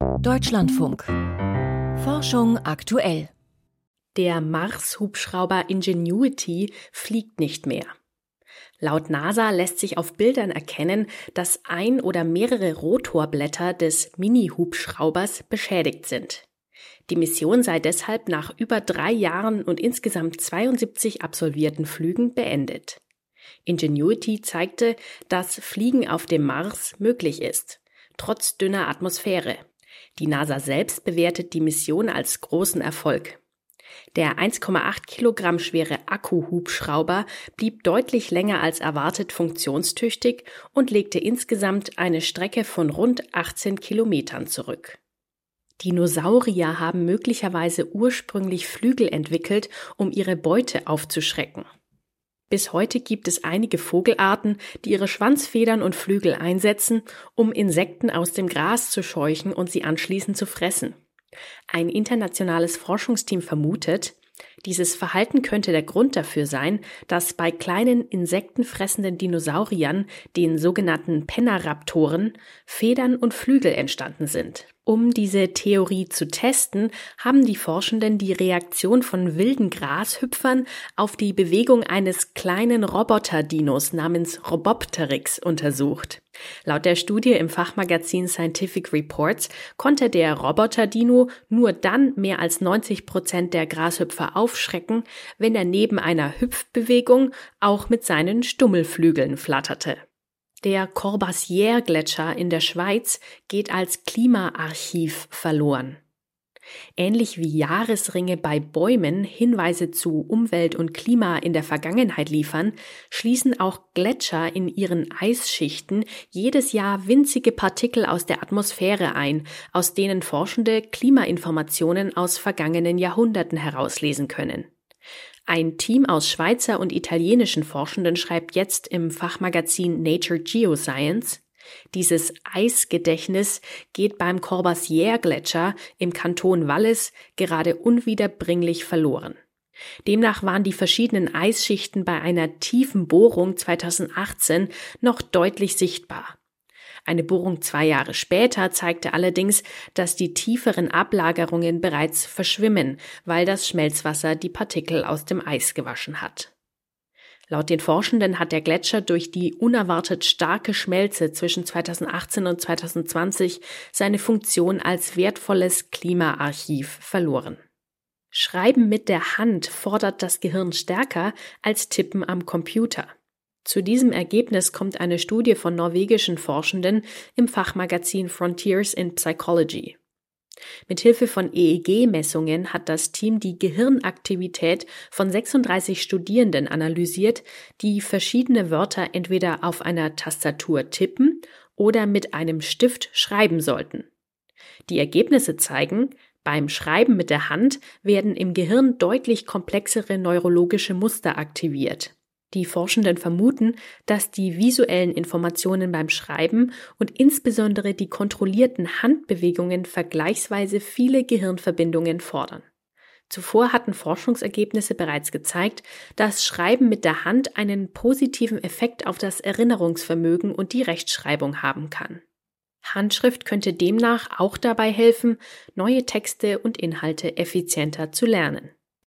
Deutschlandfunk. Forschung aktuell. Der Mars-Hubschrauber Ingenuity fliegt nicht mehr. Laut NASA lässt sich auf Bildern erkennen, dass ein oder mehrere Rotorblätter des Mini-Hubschraubers beschädigt sind. Die Mission sei deshalb nach über drei Jahren und insgesamt 72 absolvierten Flügen beendet. Ingenuity zeigte, dass Fliegen auf dem Mars möglich ist, trotz dünner Atmosphäre. Die NASA selbst bewertet die Mission als großen Erfolg. Der 1,8 Kilogramm schwere Akkuhubschrauber blieb deutlich länger als erwartet funktionstüchtig und legte insgesamt eine Strecke von rund 18 Kilometern zurück. Dinosaurier haben möglicherweise ursprünglich Flügel entwickelt, um ihre Beute aufzuschrecken. Bis heute gibt es einige Vogelarten, die ihre Schwanzfedern und Flügel einsetzen, um Insekten aus dem Gras zu scheuchen und sie anschließend zu fressen. Ein internationales Forschungsteam vermutet, dieses Verhalten könnte der Grund dafür sein, dass bei kleinen insektenfressenden Dinosauriern, den sogenannten Penaraptoren, Federn und Flügel entstanden sind. Um diese Theorie zu testen, haben die Forschenden die Reaktion von wilden Grashüpfern auf die Bewegung eines kleinen Roboter-Dinos namens Robopteryx untersucht. Laut der Studie im Fachmagazin Scientific Reports konnte der Roboter-Dino nur dann mehr als 90 Prozent der Grashüpfer aufschrecken, wenn er neben einer Hüpfbewegung auch mit seinen Stummelflügeln flatterte. Der Corbassier-Gletscher in der Schweiz geht als Klimaarchiv verloren. Ähnlich wie Jahresringe bei Bäumen Hinweise zu Umwelt und Klima in der Vergangenheit liefern, schließen auch Gletscher in ihren Eisschichten jedes Jahr winzige Partikel aus der Atmosphäre ein, aus denen Forschende Klimainformationen aus vergangenen Jahrhunderten herauslesen können. Ein Team aus Schweizer und italienischen Forschenden schreibt jetzt im Fachmagazin Nature Geoscience, dieses Eisgedächtnis geht beim Corbassier-Gletscher im Kanton Wallis gerade unwiederbringlich verloren. Demnach waren die verschiedenen Eisschichten bei einer tiefen Bohrung 2018 noch deutlich sichtbar. Eine Bohrung zwei Jahre später zeigte allerdings, dass die tieferen Ablagerungen bereits verschwimmen, weil das Schmelzwasser die Partikel aus dem Eis gewaschen hat. Laut den Forschenden hat der Gletscher durch die unerwartet starke Schmelze zwischen 2018 und 2020 seine Funktion als wertvolles Klimaarchiv verloren. Schreiben mit der Hand fordert das Gehirn stärker als Tippen am Computer. Zu diesem Ergebnis kommt eine Studie von norwegischen Forschenden im Fachmagazin Frontiers in Psychology. Mithilfe von EEG-Messungen hat das Team die Gehirnaktivität von 36 Studierenden analysiert, die verschiedene Wörter entweder auf einer Tastatur tippen oder mit einem Stift schreiben sollten. Die Ergebnisse zeigen, beim Schreiben mit der Hand werden im Gehirn deutlich komplexere neurologische Muster aktiviert. Die Forschenden vermuten, dass die visuellen Informationen beim Schreiben und insbesondere die kontrollierten Handbewegungen vergleichsweise viele Gehirnverbindungen fordern. Zuvor hatten Forschungsergebnisse bereits gezeigt, dass Schreiben mit der Hand einen positiven Effekt auf das Erinnerungsvermögen und die Rechtschreibung haben kann. Handschrift könnte demnach auch dabei helfen, neue Texte und Inhalte effizienter zu lernen.